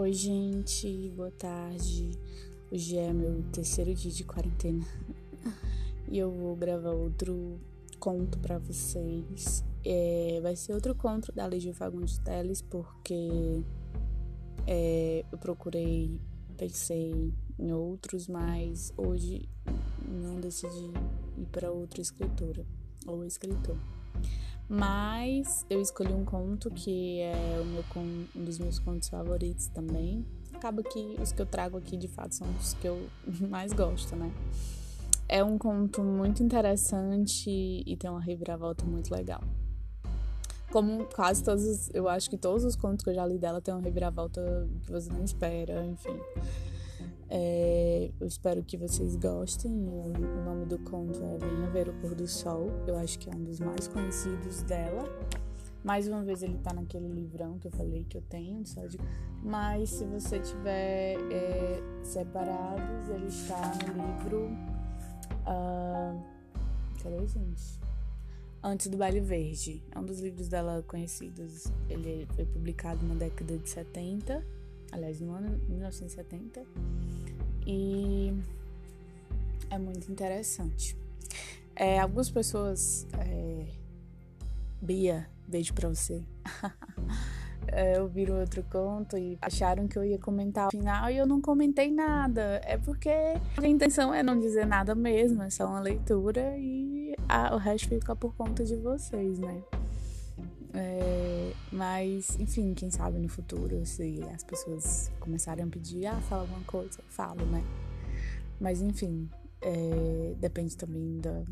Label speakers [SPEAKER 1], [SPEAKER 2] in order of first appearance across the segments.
[SPEAKER 1] Oi, gente, boa tarde. Hoje é meu terceiro dia de quarentena e eu vou gravar outro conto para vocês. É, vai ser outro conto da Lígia Fagundes Teles, porque é, eu procurei, pensei em outros, mas hoje não decidi ir para outra escritora ou escritor. Mas eu escolhi um conto que é meu, um dos meus contos favoritos também. Acaba que os que eu trago aqui de fato são os que eu mais gosto, né? É um conto muito interessante e tem uma reviravolta muito legal. Como quase todos, eu acho que todos os contos que eu já li dela tem uma reviravolta que você não espera, enfim. É, eu espero que vocês gostem. O, o nome do conto é Venha Ver o Pôr do Sol. Eu acho que é um dos mais conhecidos dela. Mais uma vez ele tá naquele livrão que eu falei que eu tenho, só de... mas se você tiver é, separados, ele está no livro. Uh... Cadê, gente? Antes do Baile Verde. É um dos livros dela conhecidos. Ele foi publicado na década de 70, aliás, no ano 1970 e é muito interessante. É, algumas pessoas. É, Bia, beijo pra você. é, ouviram outro conto e acharam que eu ia comentar no final e eu não comentei nada. É porque a intenção é não dizer nada mesmo, é só uma leitura e a, o resto fica por conta de vocês, né? É, mas, enfim, quem sabe no futuro, se as pessoas começarem a pedir, ah, fala alguma coisa, eu falo, né? Mas, enfim, é, depende também da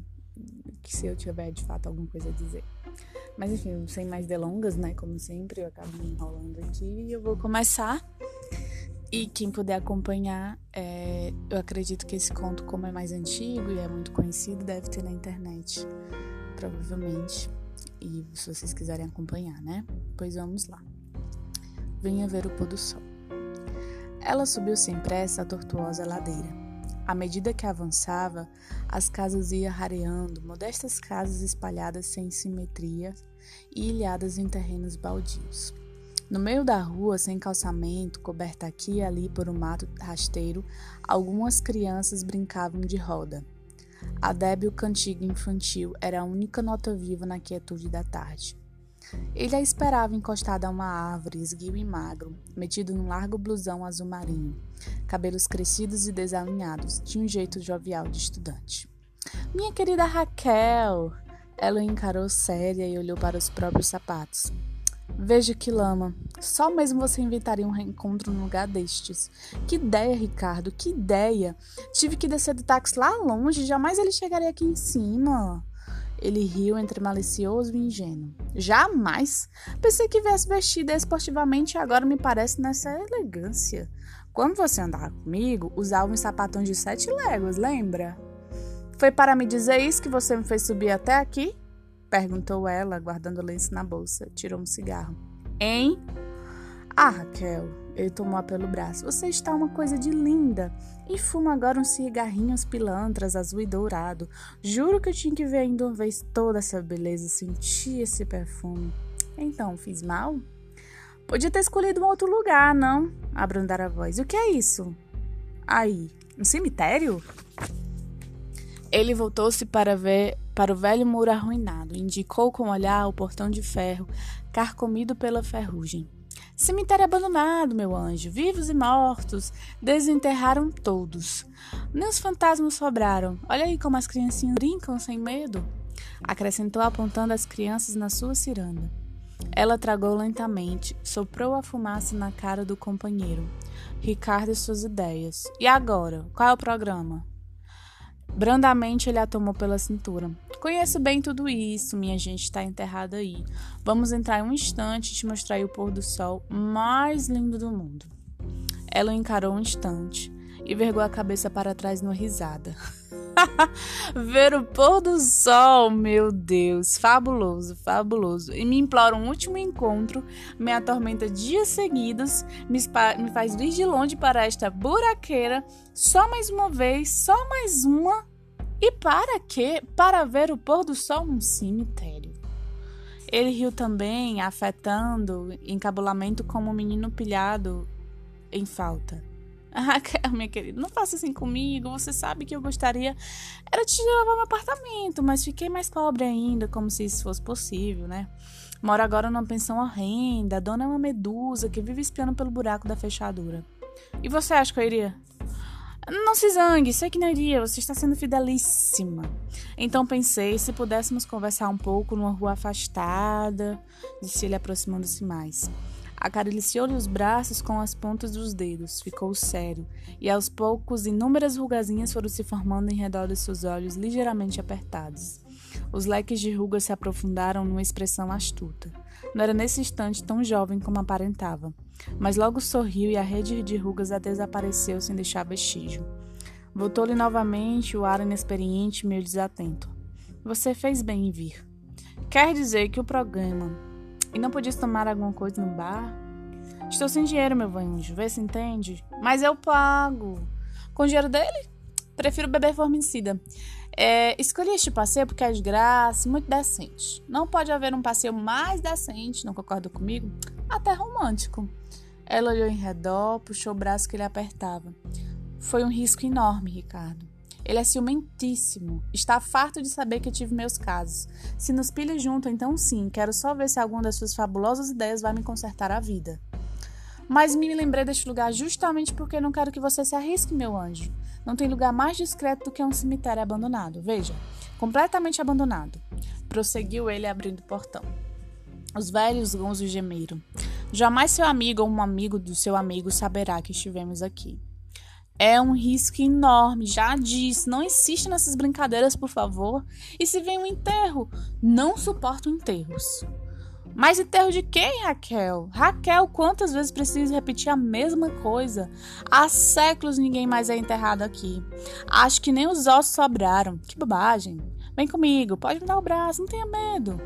[SPEAKER 1] que se eu tiver de fato alguma coisa a dizer. Mas, enfim, sem mais delongas, né? Como sempre, eu acabo me enrolando aqui e eu vou começar. E quem puder acompanhar, é, eu acredito que esse conto, como é mais antigo e é muito conhecido, deve ter na internet, provavelmente e se vocês quiserem acompanhar, né? Pois vamos lá. Venha ver o pôr do sol. Ela subiu sem pressa a tortuosa ladeira. À medida que avançava, as casas iam rareando, modestas casas espalhadas sem simetria e ilhadas em terrenos baldios. No meio da rua, sem calçamento, coberta aqui e ali por um mato rasteiro, algumas crianças brincavam de roda. A débil cantiga infantil era a única nota viva na quietude da tarde. Ele a esperava encostada a uma árvore, esguio e magro, metido num largo blusão azul marinho, cabelos crescidos e desalinhados, de um jeito jovial de estudante. Minha querida Raquel! Ela o encarou séria e olhou para os próprios sapatos. Veja que lama. Só mesmo você inventaria um reencontro no lugar destes. Que ideia, Ricardo, que ideia. Tive que descer do táxi lá longe, jamais ele chegaria aqui em cima. Ele riu entre malicioso e ingênuo. Jamais! Pensei que viesse vestida esportivamente e agora me parece nessa elegância. Quando você andava comigo, usava uns sapatões de sete léguas, lembra? Foi para me dizer isso que você me fez subir até aqui? Perguntou ela, guardando o lenço na bolsa. Tirou um cigarro. Hein? Ah, Raquel. Ele tomou-a pelo braço. Você está uma coisa de linda. E fuma agora uns cigarrinhos pilantras, azul e dourado. Juro que eu tinha que ver ainda uma vez toda essa beleza, sentir esse perfume. Então, fiz mal? Podia ter escolhido um outro lugar, não? Abrandar a voz. O que é isso? Aí, um cemitério? Ele voltou-se para ver para o velho muro arruinado, indicou com o olhar o portão de ferro, carcomido pela ferrugem. Cemitério abandonado, meu anjo, vivos e mortos, desenterraram todos. Nem os fantasmas sobraram. Olha aí como as criancinhas brincam sem medo. Acrescentou apontando as crianças na sua ciranda. Ela tragou lentamente, soprou a fumaça na cara do companheiro. Ricardo e suas ideias. E agora? Qual é o programa? Brandamente ele a tomou pela cintura. Conheço bem tudo isso, minha gente está enterrada aí. Vamos entrar um instante e te mostrar o pôr do sol mais lindo do mundo. Ela o encarou um instante e vergou a cabeça para trás numa risada. Ver o pôr do sol, meu Deus, fabuloso, fabuloso. E me implora um último encontro, me atormenta dias seguidos, me, me faz vir de longe para esta buraqueira, só mais uma vez, só mais uma. E para quê? Para ver o pôr do sol num cemitério. Ele riu também, afetando encabulamento como um menino pilhado em falta. Raquel, minha querida, não faça assim comigo. Você sabe que eu gostaria era te levar meu apartamento, mas fiquei mais pobre ainda, como se isso fosse possível, né? Moro agora numa pensão horrenda. A dona é uma medusa que vive espiando pelo buraco da fechadura. E você acha que eu iria? Não se zangue, sei que não iria, você está sendo fidelíssima. Então pensei se pudéssemos conversar um pouco numa rua afastada, disse ele aproximando-se mais. Acariciou-lhe os braços com as pontas dos dedos, ficou sério, e aos poucos inúmeras rugazinhas foram se formando em redor de seus olhos ligeiramente apertados. Os leques de rugas se aprofundaram numa expressão astuta. Não era nesse instante tão jovem como aparentava, mas logo sorriu e a rede de rugas a desapareceu sem deixar vestígio. Voltou-lhe novamente o ar inexperiente e meio desatento. Você fez bem em vir. Quer dizer que o programa. E não podias tomar alguma coisa no bar? Estou sem dinheiro, meu anjo, vê se entende. Mas eu pago. Com o dinheiro dele? Prefiro beber formicida. É, escolhi este passeio porque é de graça, muito decente. Não pode haver um passeio mais decente, não concorda comigo? Até romântico. Ela olhou em redor, puxou o braço que ele apertava. Foi um risco enorme, Ricardo. Ele é ciumentíssimo. Está farto de saber que tive meus casos. Se nos pilha junto, então sim, quero só ver se alguma das suas fabulosas ideias vai me consertar a vida. Mas me lembrei deste lugar justamente porque não quero que você se arrisque, meu anjo. Não tem lugar mais discreto do que um cemitério abandonado. Veja, completamente abandonado. Prosseguiu ele abrindo o portão. Os velhos gonzos gemeram. Jamais seu amigo ou um amigo do seu amigo saberá que estivemos aqui. É um risco enorme, já disse. Não insista nessas brincadeiras, por favor. E se vem um enterro? Não suporto enterros. Mas enterro de quem, Raquel? Raquel, quantas vezes preciso repetir a mesma coisa? Há séculos ninguém mais é enterrado aqui. Acho que nem os ossos sobraram. Que bobagem. Vem comigo, pode me dar o braço, não tenha medo.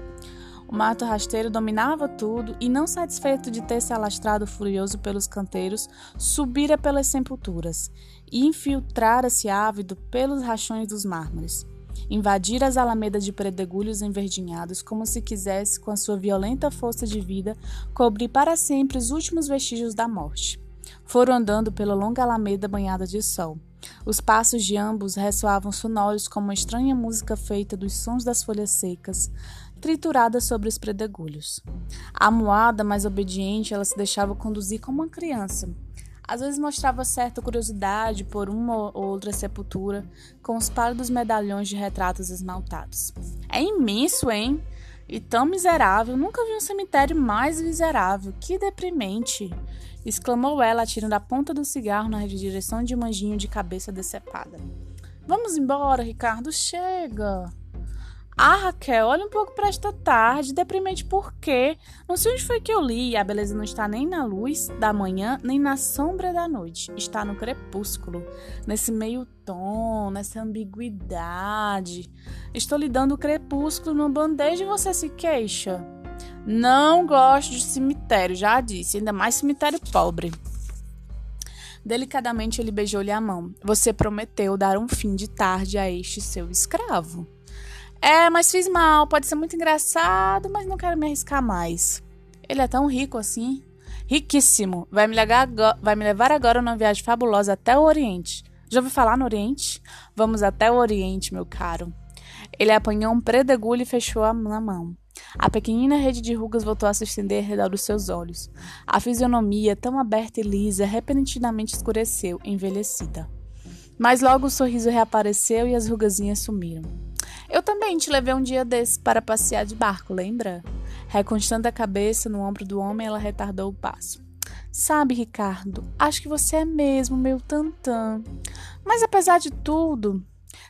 [SPEAKER 1] O mato rasteiro dominava tudo e, não satisfeito de ter se alastrado furioso pelos canteiros, subira pelas sepulturas e infiltrara-se ávido pelos rachões dos mármores invadir as alamedas de predegulhos enverdinhados como se quisesse, com a sua violenta força de vida, cobrir para sempre os últimos vestígios da morte. Foram andando pela longa alameda banhada de sol. Os passos de ambos ressoavam sonoros como uma estranha música feita dos sons das folhas secas, trituradas sobre os predegulhos. Amuada, mas obediente, ela se deixava conduzir como uma criança, às vezes mostrava certa curiosidade por uma ou outra sepultura com os pálidos medalhões de retratos esmaltados. É imenso, hein? E tão miserável, nunca vi um cemitério mais miserável. Que deprimente! exclamou ela, atirando a ponta do cigarro na direção de um anjinho de cabeça decepada. Vamos embora, Ricardo, chega! Ah, Raquel, olha um pouco para esta tarde, deprimente por quê? Não sei onde foi que eu li, a beleza não está nem na luz da manhã, nem na sombra da noite. Está no crepúsculo, nesse meio tom, nessa ambiguidade. Estou lhe dando o crepúsculo no bandeja e você se queixa. Não gosto de cemitério, já disse, ainda mais cemitério pobre. Delicadamente ele beijou-lhe a mão. Você prometeu dar um fim de tarde a este seu escravo. É, mas fiz mal, pode ser muito engraçado, mas não quero me arriscar mais. Ele é tão rico assim. Riquíssimo. Vai me, levar, vai me levar agora numa viagem fabulosa até o Oriente. Já ouviu falar no Oriente? Vamos até o Oriente, meu caro. Ele apanhou um predegulho e fechou-a na mão. A pequenina rede de rugas voltou a se estender ao redor dos seus olhos. A fisionomia, tão aberta e lisa, repentinamente escureceu, envelhecida. Mas logo o sorriso reapareceu e as rugazinhas sumiram. Eu também te levei um dia desses para passear de barco, lembra? Reconstando a cabeça no ombro do homem, ela retardou o passo. Sabe, Ricardo, acho que você é mesmo meu tantã. Mas apesar de tudo,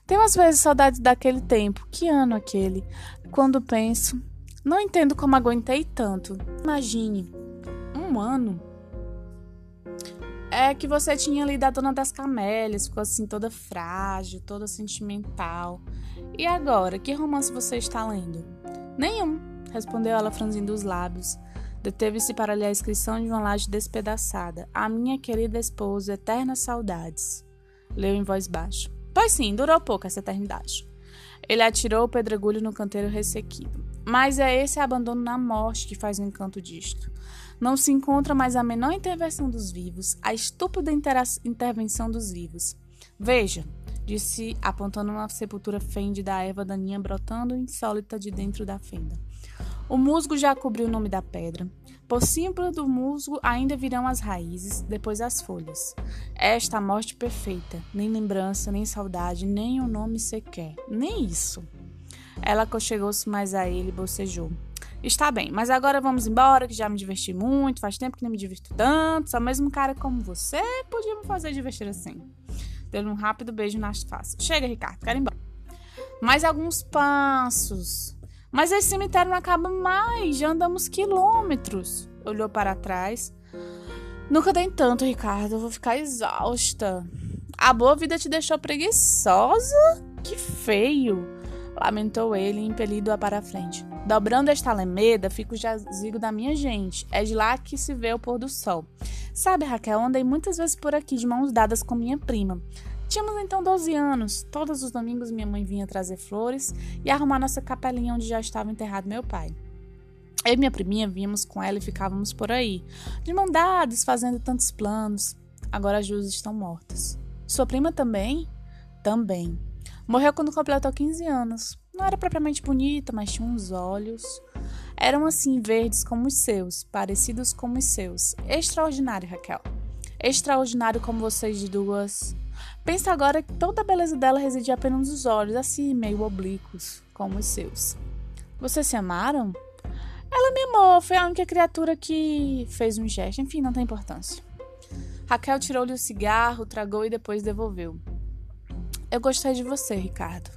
[SPEAKER 1] tenho às vezes saudades daquele tempo. Que ano aquele? Quando penso, não entendo como aguentei tanto. Imagine, um ano. É que você tinha ali da Dona das Camélias, ficou assim toda frágil, toda sentimental. E agora, que romance você está lendo? Nenhum, respondeu ela franzindo os lábios. Deteve-se para ler a inscrição de uma laje despedaçada. A minha querida esposa, eternas saudades. Leu em voz baixa. Pois sim, durou pouco essa eternidade. Ele atirou o pedregulho no canteiro ressequido. Mas é esse abandono na morte que faz o encanto disto. Não se encontra mais a menor intervenção dos vivos, a estúpida intervenção dos vivos. Veja, disse, apontando uma sepultura fende da erva daninha brotando insólita de dentro da fenda. O musgo já cobriu o nome da pedra. Por cima do musgo ainda virão as raízes, depois as folhas. Esta a morte perfeita, nem lembrança, nem saudade, nem um nome sequer, nem isso. Ela aconchegou-se mais a ele e bocejou. Está bem, mas agora vamos embora, que já me diverti muito, faz tempo que não me divirto tanto, só mesmo um cara como você podia me fazer divertir assim. Deu um rápido beijo nas faces. Chega, Ricardo, quero ir embora. Mais alguns passos. Mas esse cemitério não acaba mais, já andamos quilômetros. Olhou para trás. Nunca tem tanto, Ricardo, eu vou ficar exausta. A boa vida te deixou preguiçosa? Que feio! Lamentou ele, impelido-a para a frente. Dobrando esta alameda, fica o jazigo da minha gente. É de lá que se vê o pôr do sol. Sabe, Raquel, andei muitas vezes por aqui de mãos dadas com minha prima. Tínhamos então 12 anos. Todos os domingos minha mãe vinha trazer flores e arrumar nossa capelinha onde já estava enterrado meu pai. Eu e minha priminha vínhamos com ela e ficávamos por aí, de mão dadas, fazendo tantos planos. Agora as duas estão mortas. Sua prima também? Também. Morreu quando completou 15 anos. Não era propriamente bonita, mas tinha uns olhos. Eram assim verdes como os seus, parecidos como os seus. Extraordinário, Raquel. Extraordinário como vocês duas. Pensa agora que toda a beleza dela residia apenas nos olhos, assim, meio oblíquos, como os seus. Vocês se amaram? Ela me amou, foi a única criatura que fez um gesto, enfim, não tem importância. Raquel tirou-lhe o cigarro, tragou e depois devolveu. Eu gostei de você, Ricardo.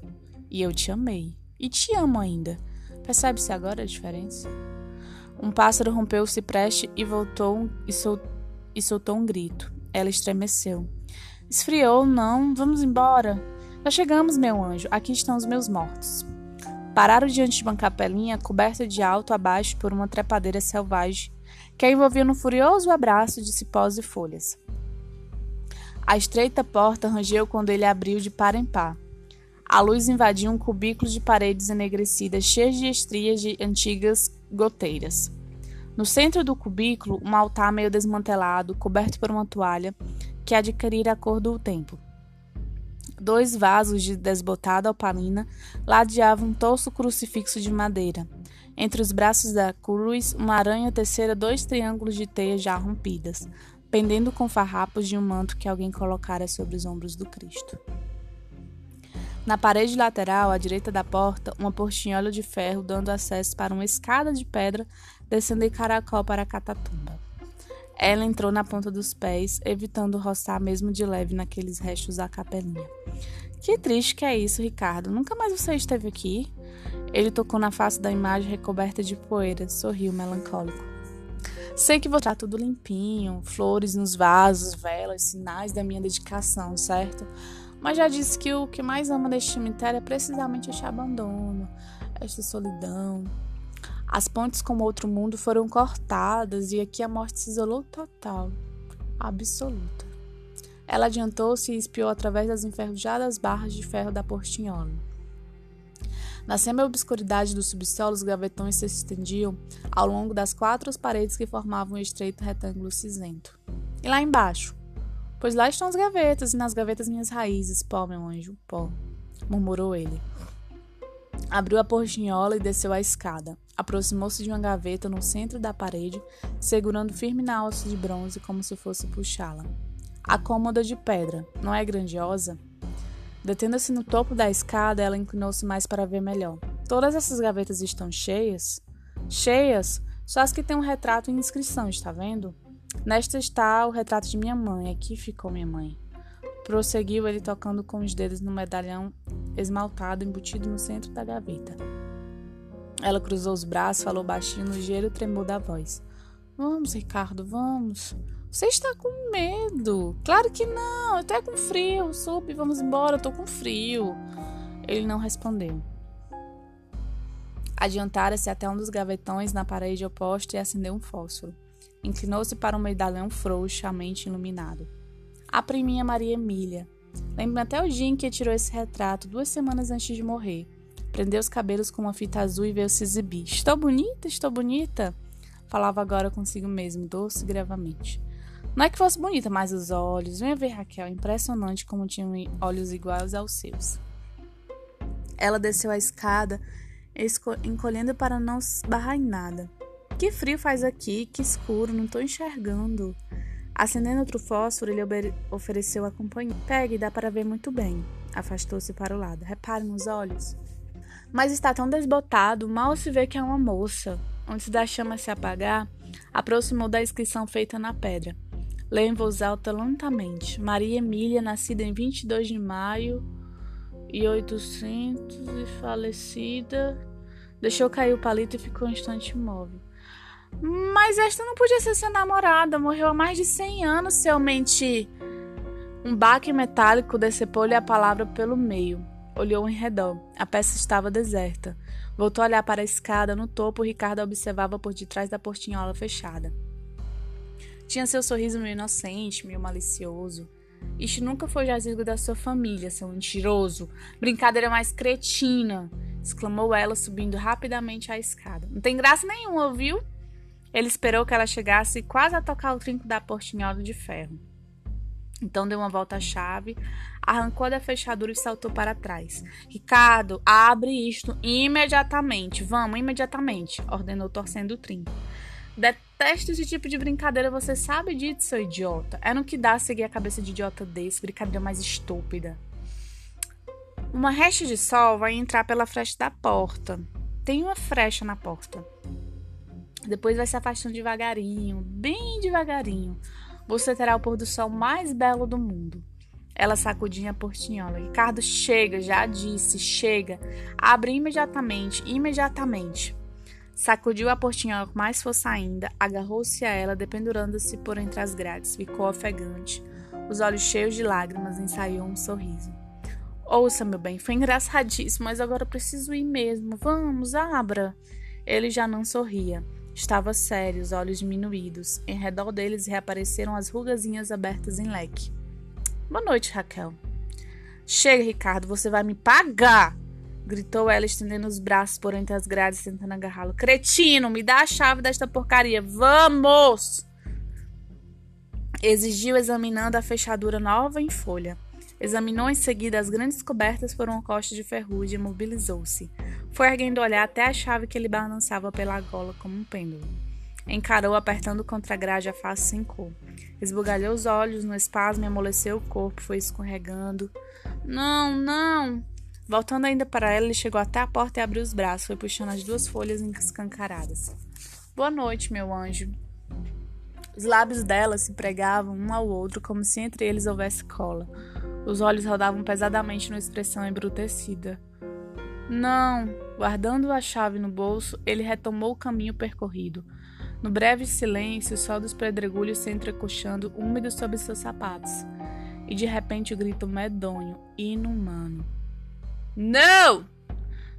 [SPEAKER 1] E eu te amei. E te amo ainda. Percebe-se agora a diferença? Um pássaro rompeu o cipreste e voltou e, sol e soltou um grito. Ela estremeceu. Esfriou, não? Vamos embora. Já chegamos, meu anjo. Aqui estão os meus mortos. Pararam diante de uma capelinha coberta de alto a baixo por uma trepadeira selvagem que a envolvia num furioso abraço de cipós e folhas. A estreita porta rangeu quando ele abriu de par em par. A luz invadia um cubículo de paredes enegrecidas cheias de estrias de antigas goteiras. No centro do cubículo, um altar meio desmantelado, coberto por uma toalha, que adquirira a cor do tempo. Dois vasos de desbotada opalina ladeavam um tosco crucifixo de madeira. Entre os braços da cruz, uma aranha tecera dois triângulos de teias já rompidas, pendendo com farrapos de um manto que alguém colocara sobre os ombros do Cristo. Na parede lateral, à direita da porta, uma portinhola de ferro dando acesso para uma escada de pedra descendo em caracol para a catatumba. Ela entrou na ponta dos pés, evitando roçar mesmo de leve naqueles restos da capelinha. Que triste que é isso, Ricardo. Nunca mais você esteve aqui? Ele tocou na face da imagem recoberta de poeira, sorriu melancólico. Sei que vou estar tudo limpinho, flores nos vasos, velas, sinais da minha dedicação, certo? Mas já disse que o que mais ama neste cemitério é precisamente este abandono, esta solidão. As pontes com o outro mundo foram cortadas e aqui a morte se isolou total, absoluta. Ela adiantou-se e espiou através das enferrujadas barras de ferro da portinhola. Na semi-obscuridade do subsolo, os gavetões se estendiam ao longo das quatro paredes que formavam um estreito retângulo cinzento. E lá embaixo? Pois lá estão as gavetas, e nas gavetas minhas raízes, pó, meu anjo, pó, murmurou ele. Abriu a portinhola e desceu a escada. Aproximou-se de uma gaveta no centro da parede, segurando firme na alça de bronze como se fosse puxá-la. A cômoda de pedra, não é grandiosa? Detendo-se no topo da escada, ela inclinou-se mais para ver melhor. Todas essas gavetas estão cheias? Cheias? Só as que têm um retrato e inscrição, está vendo? Nesta está o retrato de minha mãe. Aqui ficou minha mãe. Prosseguiu ele tocando com os dedos no medalhão esmaltado embutido no centro da gaveta. Ela cruzou os braços, falou baixinho no gelo tremor da voz. Vamos, Ricardo, vamos. Você está com medo? Claro que não, até com frio. Supe, vamos embora, eu tô com frio. Ele não respondeu. Adiantara-se até um dos gavetões na parede oposta e acendeu um fósforo. Inclinou-se para um medalhão frouxamente iluminado. A priminha Maria Emília. Lembro até o dia em que tirou esse retrato, duas semanas antes de morrer. Prendeu os cabelos com uma fita azul e veio se exibir. Estou bonita, estou bonita. falava agora consigo mesmo, doce e gravamente. Não é que fosse bonita, mas os olhos. Venha ver Raquel, impressionante como tinham olhos iguais aos seus. Ela desceu a escada, encolhendo para não esbarrar em nada. Que frio faz aqui, que escuro, não estou enxergando. Acendendo outro fósforo, ele ofereceu a companhia. Pegue, dá para ver muito bem. Afastou-se para o lado. Repare nos olhos. Mas está tão desbotado, mal se vê que é uma moça. Antes da chama se apagar, aproximou da inscrição feita na pedra. Leu em voz alta lentamente. Maria Emília, nascida em 22 de maio e 800 e falecida. Deixou cair o palito e ficou um instante imóvel. Mas esta não podia ser sua namorada. Morreu há mais de 100 anos, seu mente. Um baque metálico decepou-lhe a palavra pelo meio. Olhou em redor. A peça estava deserta. Voltou a olhar para a escada. No topo, Ricardo observava por detrás da portinhola fechada. Tinha seu sorriso meio inocente, meio malicioso. Isto nunca foi jazigo da sua família, seu mentiroso. Brincadeira mais cretina, exclamou ela, subindo rapidamente a escada. Não tem graça nenhuma, ouviu? Ele esperou que ela chegasse quase a tocar o trinco da portinhola de ferro. Então deu uma volta à chave, arrancou da fechadura e saltou para trás. Ricardo, abre isto imediatamente. Vamos, imediatamente, ordenou torcendo o trinco. Detesto esse tipo de brincadeira, você sabe disso, seu idiota. É no que dá seguir a cabeça de idiota desse, brincadeira mais estúpida. Uma resta de sol vai entrar pela fresta da porta. Tem uma frecha na porta. Depois vai se afastando devagarinho, bem devagarinho. Você terá o pôr do sol mais belo do mundo. Ela sacudiu a portinhola. Ricardo, chega, já disse, chega. Abre imediatamente, imediatamente. Sacudiu a portinhola com mais força ainda, agarrou-se a ela, dependurando-se por entre as grades. Ficou ofegante. Os olhos cheios de lágrimas, ensaiou um sorriso. Ouça, meu bem, foi engraçadíssimo, mas agora preciso ir mesmo. Vamos, abra. Ele já não sorria. Estava sério, os olhos diminuídos. Em redor deles reapareceram as rugazinhas abertas em leque. Boa noite, Raquel. Chega, Ricardo, você vai me pagar! Gritou ela, estendendo os braços por entre as grades, tentando agarrá-lo. Cretino, me dá a chave desta porcaria. Vamos! Exigiu, examinando a fechadura nova em folha. Examinou em seguida as grandes cobertas por uma costa de ferrugem e imobilizou-se. Foi erguendo o olhar até a chave que ele balançava pela gola como um pêndulo. Encarou, apertando contra a grade a face sem cor. Esbugalhou os olhos no espasmo e amoleceu o corpo, foi escorregando. Não, não! Voltando ainda para ela, ele chegou até a porta e abriu os braços, foi puxando as duas folhas escancaradas. Boa noite, meu anjo. Os lábios dela se pregavam um ao outro como se entre eles houvesse cola. Os olhos rodavam pesadamente numa expressão embrutecida. Não! Guardando a chave no bolso, ele retomou o caminho percorrido. No breve silêncio, o sol dos pedregulhos se entrecoxando úmido sob seus sapatos. E de repente o grito medonho, inumano. Não!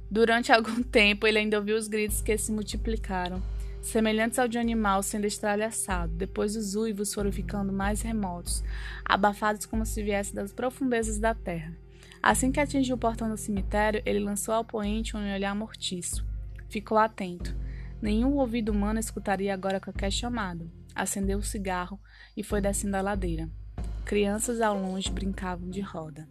[SPEAKER 1] Durante algum tempo ele ainda ouviu os gritos que se multiplicaram, semelhantes ao de um animal sendo estralhaçado. Depois os uivos foram ficando mais remotos, abafados como se viessem das profundezas da terra. Assim que atingiu o portão do cemitério, ele lançou ao poente um olhar mortiço. Ficou atento. Nenhum ouvido humano escutaria agora qualquer chamado. Acendeu o cigarro e foi descendo a ladeira. Crianças ao longe brincavam de roda.